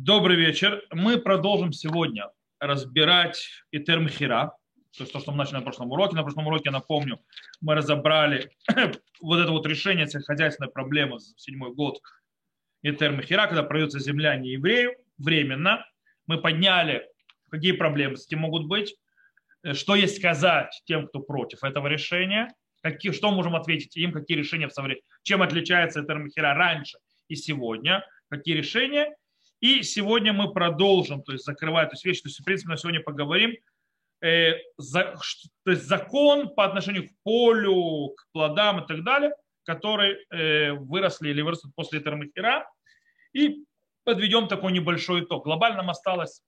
Добрый вечер. Мы продолжим сегодня разбирать Итер Мехира, то есть то, что мы начали на прошлом уроке. На прошлом уроке, напомню, мы разобрали вот это вот решение сельскохозяйственной проблемы за седьмой год Итер Мехира, когда продается земля не еврею, временно. Мы подняли, какие проблемы с этим могут быть, что есть сказать тем, кто против этого решения, какие, что можем ответить им, какие решения в современном, чем отличается Итер Мехира раньше и сегодня, какие решения – и сегодня мы продолжим, то есть закрывать эту вещь, то есть в принципе на сегодня поговорим, э, за, то есть закон по отношению к полю, к плодам и так далее, которые э, выросли или вырастут после Термахира, и подведем такой небольшой итог. Глобально нам осталось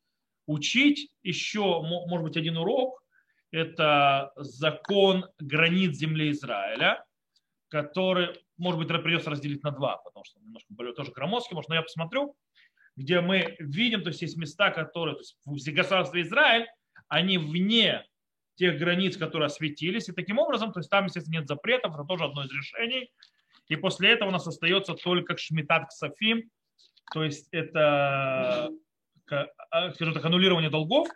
учить еще, может быть, один урок, это закон границ земли Израиля, который, может быть, придется разделить на два, потому что немножко более тоже громоздкий, может, но я посмотрю где мы видим, то есть есть места, которые, то есть в государстве Израиль, они вне тех границ, которые осветились, и таким образом, то есть там, естественно, нет запретов, это тоже одно из решений, и после этого у нас остается только шмитат ксафим, то есть это, а, скажем так, аннулирование долгов,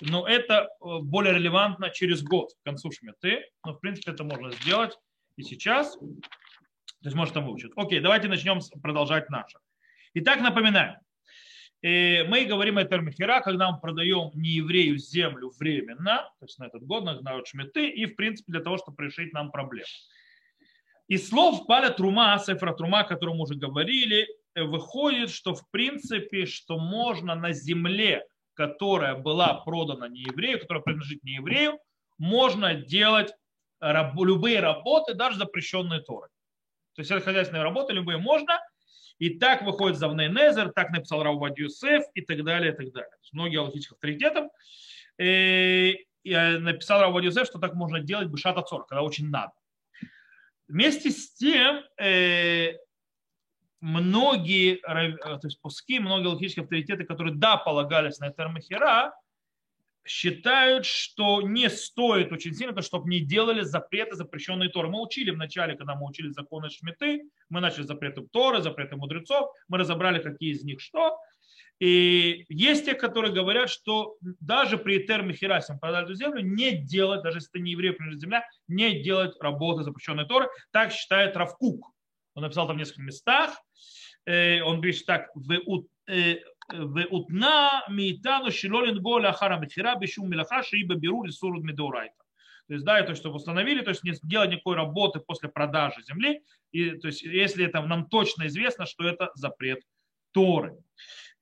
но это э, более релевантно через год, к концу шмиты, но в принципе это можно сделать и сейчас, то есть может там выучить. Окей, давайте начнем продолжать наше. Итак, напоминаю, и мы говорим о термихера, когда мы продаем нееврею землю временно, то есть на этот год, на шметы, и в принципе для того, чтобы решить нам проблему. Из слов Паля Трума, Сефра Трума, о котором мы уже говорили, выходит, что в принципе, что можно на земле, которая была продана нееврею, которая принадлежит нееврею, можно делать любые работы, даже запрещенные Торой. То есть это хозяйственные работы, любые можно – и так выходит Завней Незер, так написал Раубад Юсеф и так далее, и так далее. Многие аллахических авторитетов. Э, и написал Раубад Юсеф, что так можно делать бы шата когда очень надо. Вместе с тем, э, многие, э, то есть пуски, многие логические авторитеты, которые да, полагались на Термахера, считают, что не стоит очень сильно, то, чтобы не делали запреты, запрещенные Торы. Мы учили в начале, когда мы учили законы Шмиты, мы начали запреты Торы, запреты мудрецов, мы разобрали, какие из них что. И есть те, которые говорят, что даже при терме Херасим продали эту землю, не делать, даже если это не еврей, принадлежит земля, не делать работы запрещенной Торы. Так считает Равкук. Он написал там в нескольких местах. Э, он говорит так, ואותנה מאיתנו שלא לנגוע לאחר המכירה בשום מלאכה שהיא בבירור איסור מדאורייתא. То есть, да, это чтобы установили, то есть не делать никакой работы после продажи земли, и, то есть, если это нам точно известно, что это запрет Торы.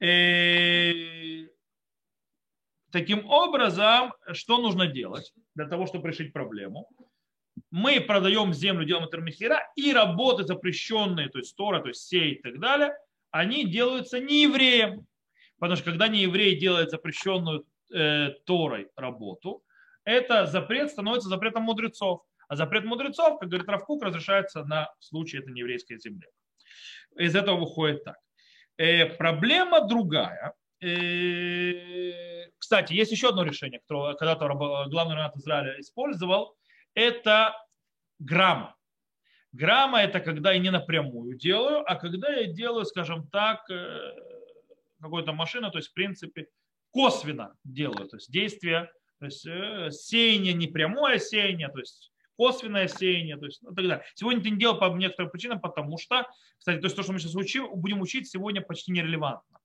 И, таким образом, что нужно делать для того, чтобы решить проблему? Мы продаем землю, делаем термихера, и работы запрещенные, то есть Тора, то есть сей и так далее, они делаются не евреем. Потому что когда не еврей делает запрещенную э, Торой работу, это запрет становится запретом мудрецов. А запрет мудрецов, как говорит Равкук, разрешается на случай этой нееврейской земли. Из этого выходит так. Э, проблема другая. Э, кстати, есть еще одно решение, которое когда-то главный равнат Израиля использовал. Это грамма. Грамма это когда я не напрямую делаю, а когда я делаю, скажем так, э, какой-то машина, то есть в принципе косвенно делаю, то есть действие, то есть э, сеяние не прямое сеяние, то есть косвенное сеяние, то есть ну, так далее. Сегодня это не делал по некоторым причинам, потому что, кстати, то есть то, что мы сейчас учим, будем учить, сегодня почти нерелевантно.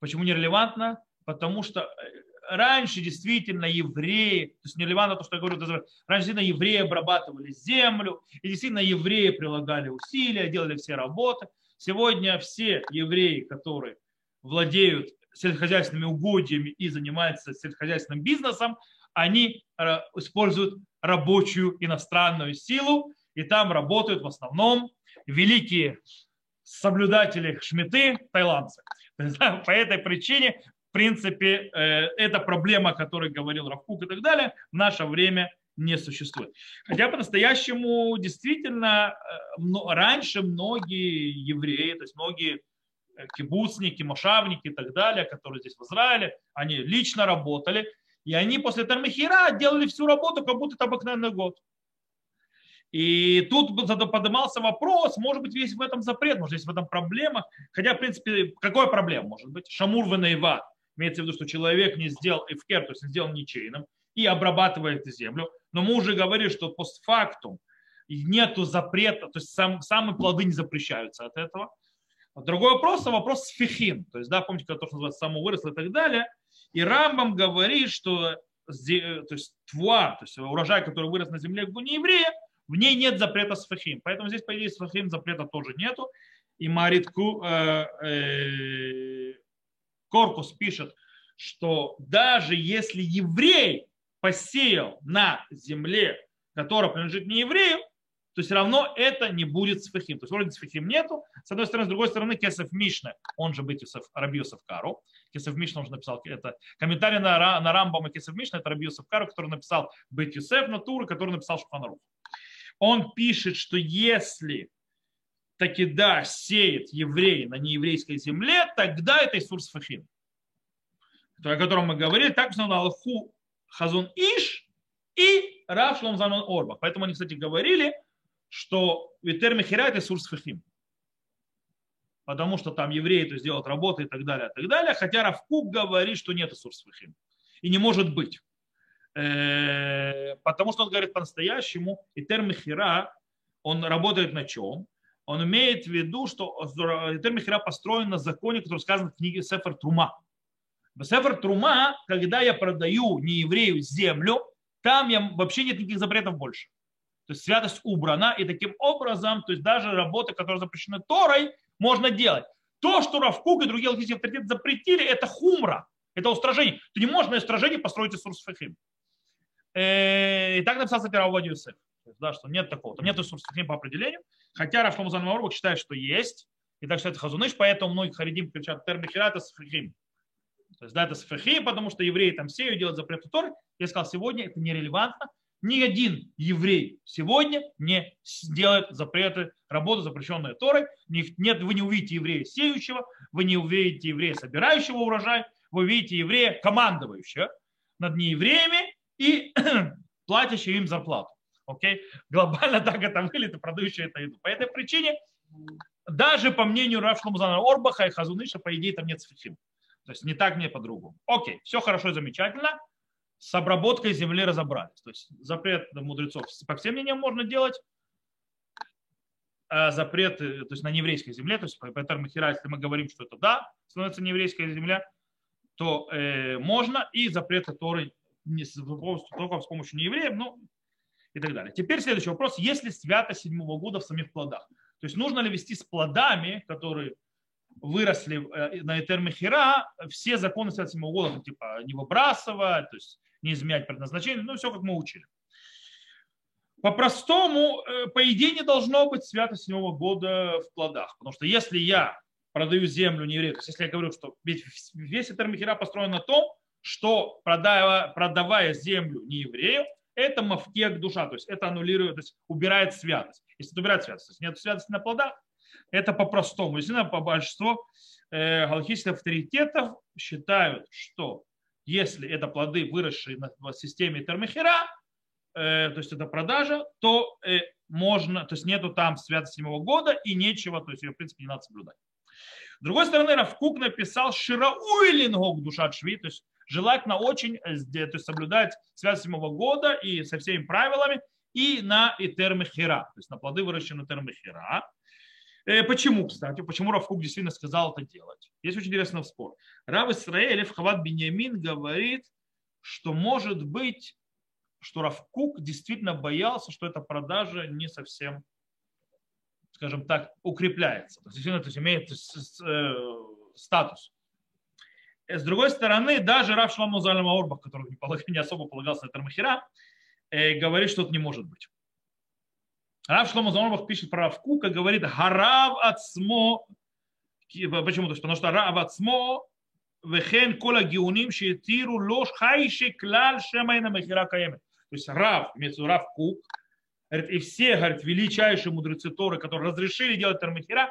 Почему нерелевантно? Потому что э, раньше действительно евреи, то есть нерелевантно то, что я говорю, раньше действительно евреи обрабатывали землю, и действительно евреи прилагали усилия, делали все работы. Сегодня все евреи, которые владеют сельскохозяйственными угодьями и занимаются сельскохозяйственным бизнесом, они э, используют рабочую иностранную силу, и там работают в основном великие соблюдатели шмиты, тайландцы. По этой причине, в принципе, э, эта проблема, о которой говорил Равкук и так далее, в наше время не существует. Хотя по-настоящему действительно э, раньше многие евреи, то есть многие кибуцники, мошавники и так далее, которые здесь в Израиле, они лично работали, и они после Тармихира делали всю работу, как будто это обыкновенный год. И тут поднимался вопрос, может быть, весь в этом запрет, может, есть в этом проблема. Хотя, в принципе, какая проблема может быть? Шамур венейва. Имеется в виду, что человек не сделал эфкер, то есть не сделал ничейным, и обрабатывает землю. Но мы уже говорили, что постфактум нету запрета, то есть сам, самые плоды не запрещаются от этого. Другой вопрос, вопрос сфихин. То есть, да, помните, то, что называется само выросло и так далее. И Рамбам говорит, что то есть, твуа, то есть урожай, который вырос на земле не еврея, в ней нет запрета сфахим. Поэтому здесь, по идее, сфахим запрета тоже нету. И Марит э, э, Корпус пишет, что даже если еврей посеял на земле, которая принадлежит не еврею, то все равно это не будет сфахим. То есть вроде сфахим нету. С одной стороны, с другой стороны, Кесов Мишна, он же быть Юсеф, Раби Юсеф Кару. Кесов Мишна уже написал, это комментарий на, на Рамбам и Кесов Мишна, это Раби Юсеф Кару, который написал быть Юсеф на Туры, который написал Шуханарух. Он пишет, что если таки да, сеет еврей на нееврейской земле, тогда это Исур Сфахим. О котором мы говорили, так на Аллаху Хазун Иш и Рав Шломзанон Орбах. Поэтому они, кстати, говорили, что Витер Мехира это Сурс Фахим. Потому что там евреи то сделают работы и так далее, и так далее. Хотя Равкук говорит, что нет Сурс Фахим. И не может быть. Э, потому что он говорит по-настоящему, Итер Мехира, он работает на чем? Он имеет в виду, что Итер Мехира построен на законе, который сказан в книге Сефер Трума. В Сефер Трума, когда я продаю нееврею землю, там я, вообще нет никаких запретов больше. То есть святость убрана, и таким образом, то есть даже работы, которые запрещены Торой, можно делать. То, что Равкук и другие логические авторитеты запретили, это хумра, это устражение. Ты не можешь на устражение построить Исурс Фахим. Э, и так написал, кстати, Раввади Юсеф. Да, что нет такого. Там нет Исурс Фахим по определению. Хотя Рафшлом Занмарбук считает, что есть. И так считает Хазуныш, поэтому многие харидим кричат Термихира это Сфахим. То есть да, это Сфахим, потому что евреи там сеют, делают запрет Торы. Я сказал, сегодня это нерелевантно, ни один еврей сегодня не сделает запреты, работу, запрещенную Торой. Нет, вы не увидите еврея сеющего, вы не увидите еврея собирающего урожай, вы увидите еврея командующего над неевреями и платящего им зарплату. Окей? Глобально так это выглядит, продающий это еду. По этой причине, даже по мнению Рафшлумзана Орбаха и Хазуныша, по идее, там нет сфихим. То есть не так, не по-другому. Окей, все хорошо и замечательно с обработкой земли разобрались. То есть запрет мудрецов по всем мнениям можно делать, а запрет э, то есть на нееврейской земле, то есть по Термахира, если мы говорим, что это да, становится нееврейская земля, то э, можно, и запрет, который не, только с помощью неевреев, ну и так далее. Теперь следующий вопрос. Есть ли свято седьмого года в самих плодах? То есть нужно ли вести с плодами, которые выросли э, на Этермехира, все законы свято седьмого года, типа не выбрасывать, то есть не изменять предназначение, ну все как мы учили. По-простому, э, по идее, не должно быть святость седьмого года в плодах. Потому что если я продаю землю не еврею, то есть если я говорю, что весь Этермихера построен на том, что продавая, продавая землю не еврею, это мавкек душа, то есть это аннулирует, то есть убирает святость. Если это убирает святость, то есть нет святости на плодах, это по-простому. Если по большинству э, галактических авторитетов считают, что если это плоды, выросшие в системе термихера, э, то есть это продажа, то э, можно, то есть нету там святости седьмого года и нечего, то есть ее в принципе не надо соблюдать. С другой стороны, Равкук написал Ширауилингок душа шви, то есть желательно очень э, то есть соблюдать связь седьмого года и со всеми правилами, и на Итермехера, то есть на плоды, выращенные. Э, почему, кстати, почему Равкук действительно сказал это делать? Есть очень интересный спор. Рав Исраэль Хават Беньямин говорит, что может быть, что Равкук действительно боялся, что эта продажа не совсем, скажем так, укрепляется. То есть, действительно, то есть имеет э, статус. С другой стороны, даже Рав Шламу Зальма Орбах, который не особо полагался на Термахира, говорит, что это не может быть. Рав Шломо Заморбах пишет про Равкука, говорит, Гарав Ацмо, почему? То потому что Рав Ацмо, Вехен Кола Геуним Шетиру Лош Хайши Клаль Шемайна Махира Каеме. То есть Рав, имеется Рав Кук, говорит, и все, говорит, величайшие мудрецы Торы, которые разрешили делать Термахира,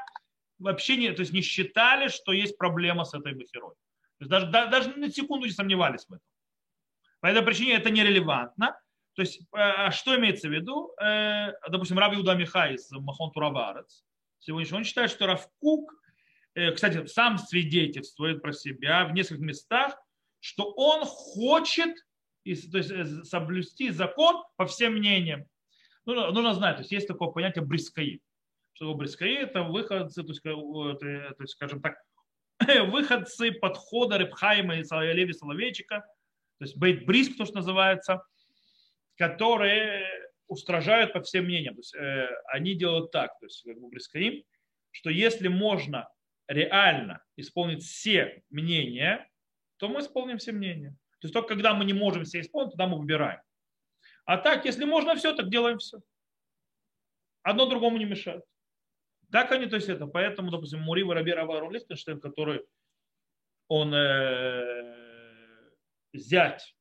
вообще не, то есть не считали, что есть проблема с этой Махирой. То есть даже, даже на секунду не сомневались в этом. По этой причине это нерелевантно. То есть, а что имеется в виду? Допустим, Рав Иуда Михай из Махон Турабарец, сегодняшний, он считает, что Равкук, кстати, сам свидетельствует про себя в нескольких местах, что он хочет то есть, соблюсти закон по всем мнениям. Нужно, нужно знать, то есть есть такое понятие брискаи. Что брискаи это выходцы, то есть, то есть скажем так, выходцы подхода Репхайма и Леви Соловейчика, то есть бейт бриск, то, что называется, которые устражают по всем мнениям. То есть, э, они делают так, то есть как бы брискаим, что если можно реально исполнить все мнения, то мы исполним все мнения. То есть только когда мы не можем все исполнить, тогда мы выбираем. А так, если можно все, так делаем все. Одно другому не мешает. Так они, то есть это, поэтому, допустим, Мури Раби Равару Лихтенштейн, который он э, зять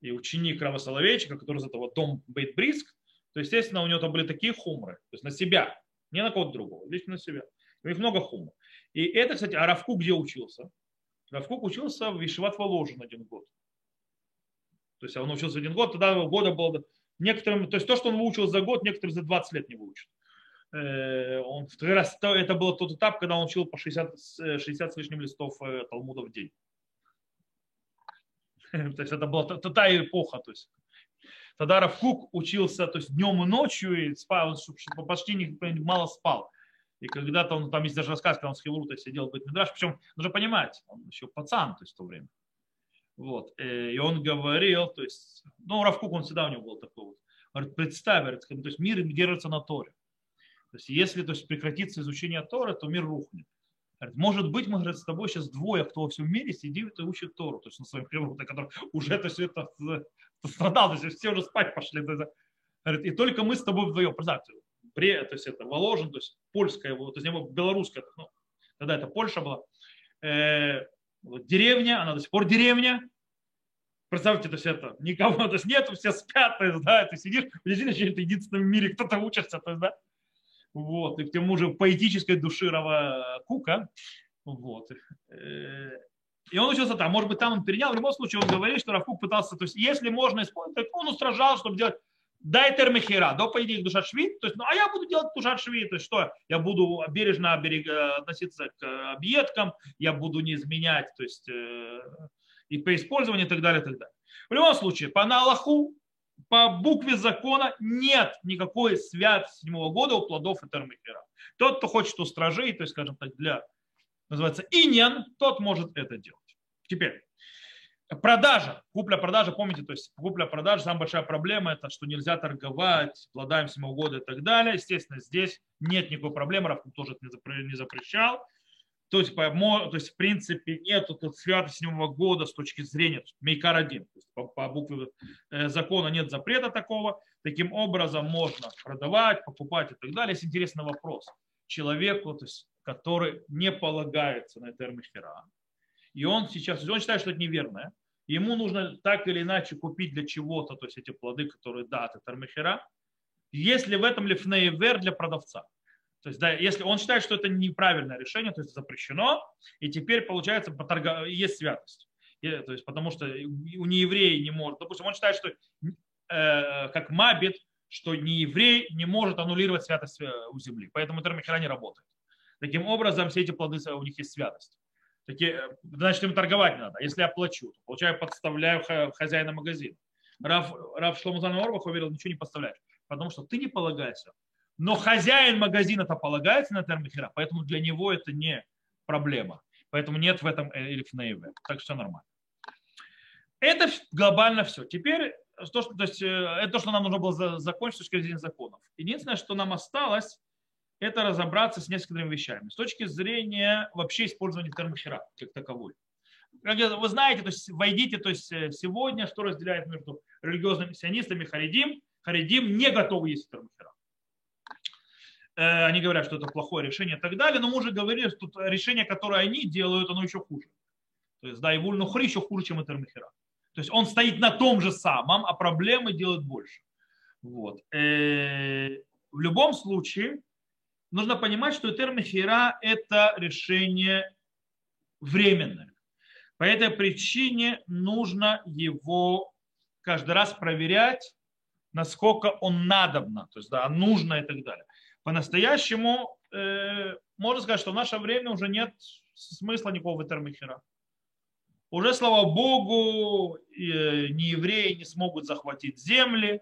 и ученик Рава Соловейчика, который из этого дом Бейт Бриск, то, естественно, у него там были такие хумры, то есть на себя, не на кого-то другого, лично на себя. У них много хумр. И это, кстати, а Равку где учился? Равкук учился в Ишеват Воложен один год. То есть он учился один год, тогда года было некоторым, то есть то, что он выучил за год, некоторые за 20 лет не выучат. Э, он раз, это был тот этап, когда он учил по 60, 60 с лишним листов э, Талмуда в день. То есть это была та эпоха. То есть. Тогда Равкук учился то есть днем и ночью, и спал, почти не, мало спал. И когда-то он, там есть даже рассказ, когда он с Хилута сидел в Бетмидраш, причем нужно понимать, он еще пацан то есть, в то время. Вот. Э, и он говорил, то есть, ну, Равкук, он всегда у него был такой вот. Говорит, представь, говорит, то есть мир держится на Торе. То есть, если то есть, прекратится изучение Торы, то мир рухнет. Говорит, может быть, мы говорит, с тобой сейчас двое, кто во всем мире сидит и учит Тору, то есть на своем хевруте, который уже то есть, это страдал, то есть все уже спать пошли. Говорит, и только мы с тобой вдвоем. Представьте, Бре, то есть это Воложен, то есть польская, то есть не белорусская, ну, тогда это Польша была. Э, вот деревня, она до сих пор деревня. Представьте, то есть это никого, то есть нету, все спят, то есть, да, ты сидишь, это единственном мире кто-то учится, то есть, да. Вот, и к тому же поэтической души Рава Кука. Вот. Э, и он учился там. Может быть, там он перенял. В любом случае, он говорит, что Равкук пытался, то есть, если можно использовать, так он устражал, чтобы делать дай термехера, до по идее душа швид, то есть, ну, а я буду делать душа швид, то есть что, я буду бережно относиться к объедкам, я буду не изменять, то есть э, и по использованию и так далее, и так далее. В любом случае, по налаху, по букве закона нет никакой святости седьмого года у плодов и термехера. Тот, кто хочет устражить, то есть, скажем так, для, называется, иньян, тот может это делать. Теперь, Продажа, купля-продажа, помните, то есть купля-продажа, самая большая проблема это, что нельзя торговать плодами седьмого года и так далее. Естественно, здесь нет никакой проблемы, Равкук тоже это не запрещал. То есть, по, то есть в принципе, нет святости седьмого года с точки зрения Мейкар один. То есть, по, по букве э, закона нет запрета такого. Таким образом можно продавать, покупать и так далее. Есть интересный вопрос. Человеку, то есть, который не полагается на термихера, и он сейчас, он считает, что это неверное, ему нужно так или иначе купить для чего-то, то есть эти плоды, которые да, это тармехера, если в этом лифнейвер для продавца. То есть, да, если он считает, что это неправильное решение, то есть запрещено, и теперь получается поторга... есть святость. И, то есть, потому что у нееврея не может. Допустим, он считает, что э, как Мабит, что нееврей не может аннулировать святость э, у земли. Поэтому термихера не работает. Таким образом, все эти плоды, у них есть святость. Такие, э, значит, им торговать надо. Если я плачу, то, получаю, подставляю хозяина магазина. Рав, Рав Шломузан Орбах уверил, ничего не подставляешь, потому что ты не полагаешься. Но хозяин магазина-то полагается на термихера, поэтому для него это не проблема. Поэтому нет в этом элифнейве. Так что нормально. Это глобально все. Теперь то, что, то есть, э, это то, что нам нужно было закончить с точки зрения законов. Единственное, что нам осталось, это разобраться с несколькими вещами. С точки зрения вообще использования термохера как таковой. Вы знаете, то есть войдите, то есть э, сегодня, что разделяет между религиозными сионистами Харидим, Харидим не готовы есть термохера. Э, они говорят, что это плохое решение и так далее, но мы уже говорили, что решение, которое они делают, оно еще хуже. То есть, да, и вульнухри еще хуже, чем и термохера. То есть он стоит на том же самом, а проблемы делают больше. Вот. Э, в любом случае, нужно понимать, что термихира – это решение временное. По этой причине нужно его каждый раз проверять насколько он надобно, то есть да, нужно и так далее. По-настоящему э, можно сказать, что в наше время уже нет смысла никакого термихера. Уже, слава Богу, э, ни евреи не смогут захватить земли,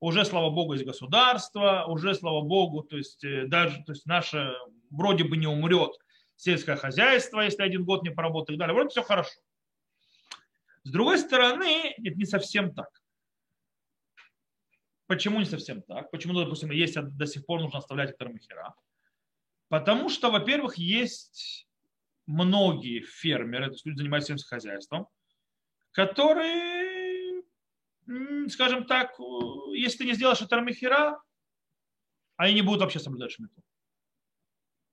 уже, слава Богу, есть государство, уже, слава Богу, то есть э, даже то есть наше вроде бы не умрет сельское хозяйство, если один год не поработает и так далее. Вроде все хорошо. С другой стороны, это не совсем так. Почему не совсем так? Почему, допустим, есть до сих пор нужно оставлять термохера? Потому что, во-первых, есть многие фермеры, то есть люди, занимаются хозяйством, которые, скажем так, если ты не сделаешь термохера, они не будут вообще соблюдать шмиту.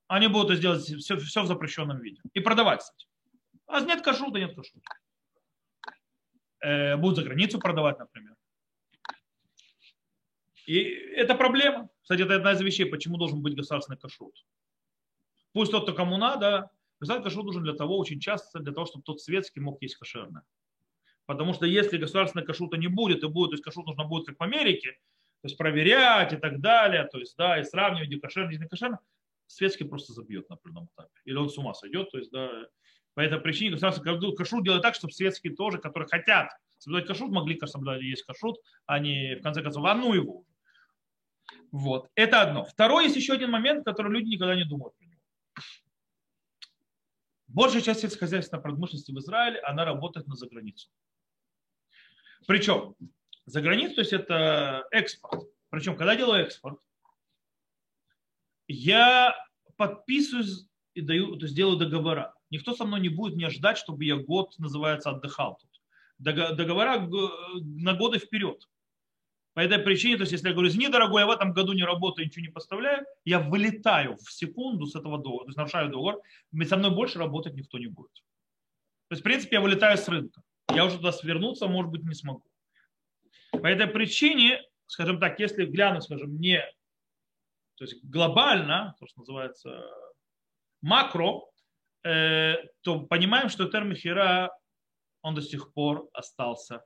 Они будут сделать все, все в запрещенном виде. И продавать, кстати. А нет кашрута, нет кашрута. Э, будут за границу продавать, например. И это проблема. Кстати, это одна из вещей, почему должен быть государственный кашрут. Пусть тот, кто кому надо, государственный кашрут нужен для того, очень часто, для того, чтобы тот светский мог есть кошерное. Потому что если государственного кашрута не будет, и будет, то есть кашрут нужно будет, как в Америке, то есть проверять и так далее, то есть, да, и сравнивать, где кошерно, где не кошерно, светский просто забьет на определенном этапе. Или он с ума сойдет, то есть, да, по этой причине государственный кашрут делает так, чтобы светские тоже, которые хотят соблюдать кашрут, могли соблюдать есть кашрут, а не, в конце концов, а ну его. Вот. Это одно. Второй есть еще один момент, который люди никогда не думают. Большая часть сельскохозяйственной промышленности в Израиле, она работает на заграницу. Причем за границу, то есть это экспорт. Причем, когда я делаю экспорт, я подписываюсь и даю, то есть делаю договора. Никто со мной не будет мне ждать, чтобы я год, называется, отдыхал тут. Договора на годы вперед. По этой причине, то есть если я говорю, извини, дорогой, я в этом году не работаю, ничего не поставляю, я вылетаю в секунду с этого договора, то есть нарушаю договор, со мной больше работать никто не будет. То есть, в принципе, я вылетаю с рынка. Я уже туда свернуться, может быть, не смогу. По этой причине, скажем так, если глянуть, скажем, не то есть глобально, то, что называется макро, э, то понимаем, что термихера, он до сих пор остался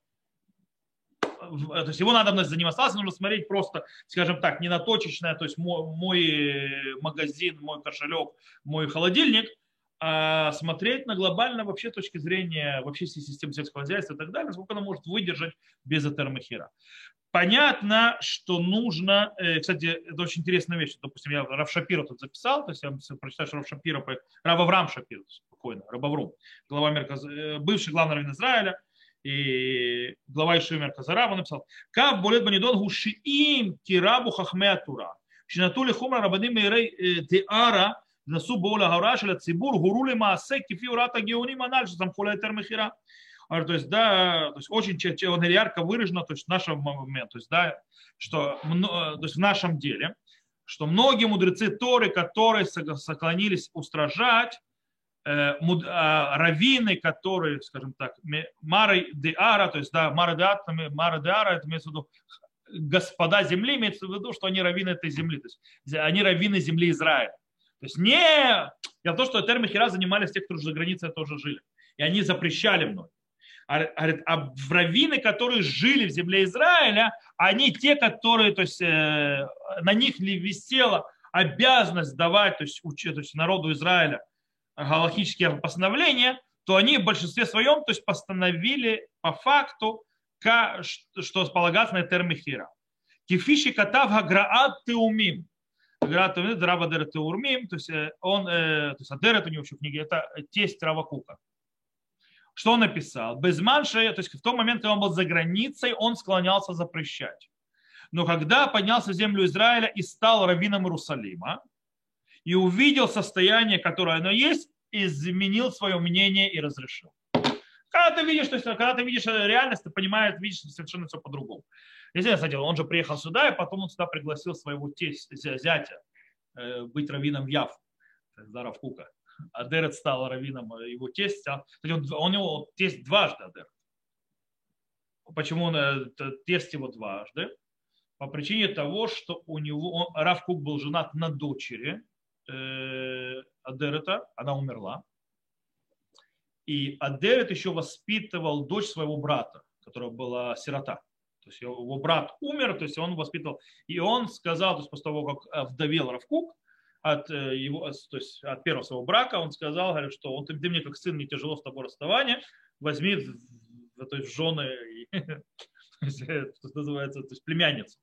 то есть его надо за ним остаться, нужно смотреть просто, скажем так, не на точечное, то есть мой, мой магазин, мой кошелек, мой холодильник, а смотреть на глобально вообще точки зрения вообще системы сельского хозяйства и так далее, сколько она может выдержать без этермахира. Понятно, что нужно, э, кстати, это очень интересная вещь, допустим, я Рав Шапира тут записал, то есть я прочитаю, что Рав Шапира, Рав Авраам Шапир, спокойно, Рав Авром, глава Мерказ, э, бывший главный раввин Израиля, и глава Ишимер Казарава написал, Кав болет банидон гушиим тирабу хахме тура. שנטו לחומר הרבנים מהירי תיארה, נסו בואו להוראה של הציבור, הורו למעשה כפי הוראת הגאונים הנ"ל, שסמכו להיתר מכירה. То есть, да, то есть очень он ярко выражено, то есть в нашем моменте, то есть, да, что то есть в нашем деле, что многие мудрецы Торы, которые склонились устражать, Э, а, раввины, которые, скажем так, Мары де Ара, то есть, да, Мары де Ара, Мары де Ара, это имеется в виду господа земли, имеется в виду, что они раввины этой земли, то есть они раввины земли Израиля. То есть не я то, что термихера занимались те, кто за границей тоже жили. И они запрещали мной. А, а в раввины, которые жили в земле Израиля, они те, которые, то есть э, на них ли висела обязанность давать, то есть, учить, то есть народу Израиля галактические постановления, то они в большинстве своем то есть постановили по факту, что полагаться на термихира. Кифиши катав гаграат теумим. Гаграат теумим, драбадер теурмим, то есть э, он, э, то есть адерет у него еще в книге, это тесть Равакука. Что он написал? Без манши, то есть в тот момент, когда он был за границей, он склонялся запрещать. Но когда поднялся в землю Израиля и стал раввином Иерусалима, и увидел состояние, которое оно есть, изменил свое мнение и разрешил. Когда ты видишь, то есть, когда ты видишь реальность, ты понимаешь, видишь совершенно все по-другому. Если кстати, он же приехал сюда, и потом он сюда пригласил своего тесть, зятя э, быть раввином Яв, Зарав Кука. Адерет стал раввином его тестя. Он, он его тесть дважды Адерет. Почему он э, тесть его дважды? По причине того, что у него он, Рав Кук был женат на дочери э, Адерета, она умерла. И Адерет еще воспитывал дочь своего брата, которая была сирота. То есть его брат умер, то есть он воспитывал. И он сказал, то есть после того, как э, вдовел Равкук, от, э, его, то есть от первого своего брака, он сказал, говорит, что он, ты мне как сын не тяжело с тобой расставание, возьми то есть, жены, что называется, то есть племянницу,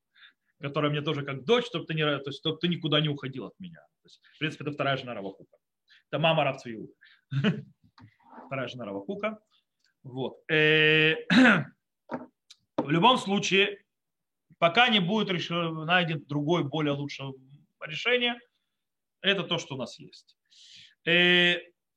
которая мне тоже как дочь, чтобы ты, не, то есть, чтобы ты никуда не уходил от меня. То есть, в принципе, это вторая жена Равакука. Это мама Равцвиуда. Вторая жена Равакука. Вот. Э, в любом случае, пока не будет найден другой, более лучшее решение, это то, что у нас есть.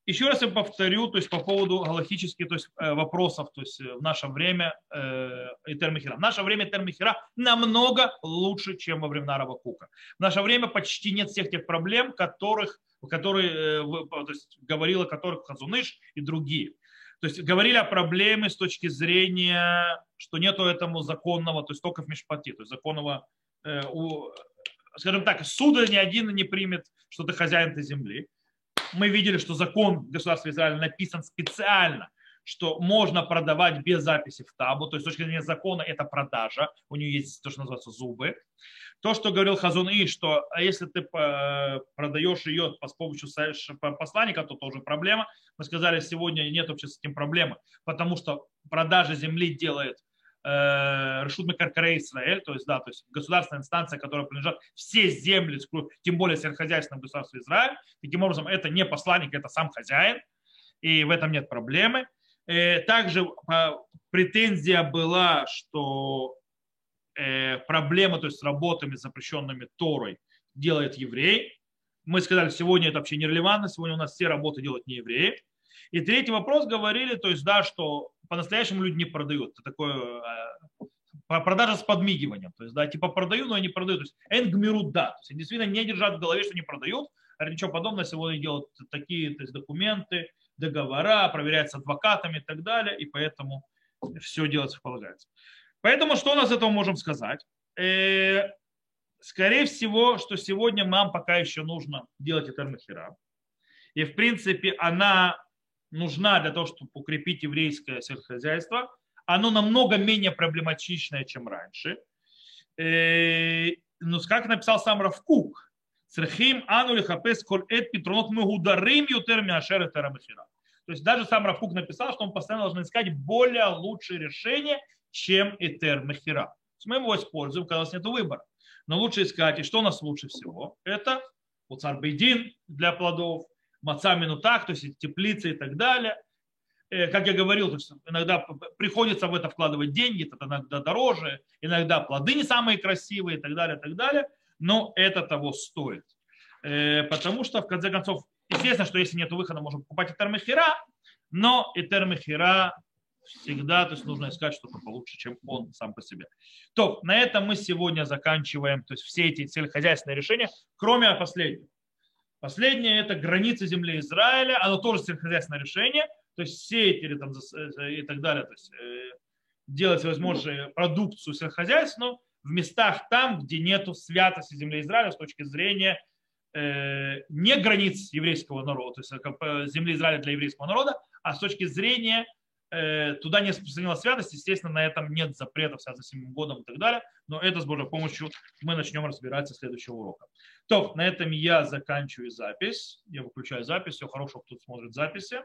Э, еще раз я повторю, то есть по поводу галактических то есть, э, вопросов то есть, в наше время э, Термихера. В наше время Термихера намного лучше, чем во времена Равакука. В наше время почти нет всех тех проблем, которых, которые то есть, говорил о которых Хазуныш и другие. То есть говорили о проблеме с точки зрения, что нету этому законного, то есть только в Мишпати, то есть законного, э, у, скажем так, суда ни один не примет, что ты хозяин этой земли. Мы видели, что закон государства Израиля написан специально, что можно продавать без записи в табу, то есть с точки зрения закона это продажа, у нее есть то, что называется зубы. То, что говорил Хазун И, что а если ты э, продаешь ее с помощью посланника, то тоже проблема. Мы сказали, сегодня нет вообще с этим проблемы, потому что продажа земли делает Решут Мекаркаре Израиль, то есть, да, то есть государственная инстанция, которая принадлежит все земли, тем более сельскохозяйственному государству Израиль. Таким образом, это не посланник, это сам хозяин, и в этом нет проблемы. Э, также претензия была, что Э, проблемы, то есть с работами, запрещенными Торой, делает еврей. Мы сказали, сегодня это вообще нерелевантно, сегодня у нас все работы делают не евреи. И третий вопрос говорили, то есть, да, что по-настоящему люди не продают. Это такое э, продажа с подмигиванием. То есть, да, типа продаю, но они продают. То есть, энгмирут да. То есть, они действительно не держат в голове, что не продают. А ничего подобного сегодня делают такие то есть, документы, договора, проверяются адвокатами и так далее. И поэтому все делается, полагается. Поэтому что у нас этого можем сказать? Э, скорее всего, что сегодня нам пока еще нужно делать Этермахира. И в принципе она нужна для того, чтобы укрепить еврейское сельскохозяйство. Оно намного менее проблематичное, чем раньше. Э, Но ну, как написал сам Равкук, Црхим ану хапес коль эт петронот мегударим ютер миашер. То есть даже сам Равкук написал, что он постоянно должен искать более лучшие решения, чем Этер Махира. Мы его используем, когда у нас нет выбора. Но лучше искать, и что у нас лучше всего? Это Уцар Бейдин для плодов, Маца Минутах, то есть теплицы и так далее. Э, как я говорил, то есть иногда приходится в это вкладывать деньги, это иногда дороже, иногда плоды не самые красивые и так далее, и так далее. Но это того стоит. Э, потому что, в конце концов, естественно, что если нет выхода, можем покупать Этермехира, но Этермехира всегда то есть нужно искать что-то получше, чем он сам по себе. То, на этом мы сегодня заканчиваем то есть все эти сельскохозяйственные решения, кроме последнего. Последнее – это границы земли Израиля, оно тоже сельскохозяйственное решение, то есть сеять или там, э, и так далее, то есть э, делать возможную продукцию сельскохозяйственную в местах там, где нет святости земли Израиля с точки зрения э, не границ еврейского народа, то есть земли Израиля для еврейского народа, а с точки зрения Э, туда не распространилась святость, естественно, на этом нет запретов, связанных с седьмым годом и так далее, но это с Божьей помощью мы начнем разбираться следующего урока. То, на этом я заканчиваю запись, я выключаю запись, всего хорошего, кто смотрит записи.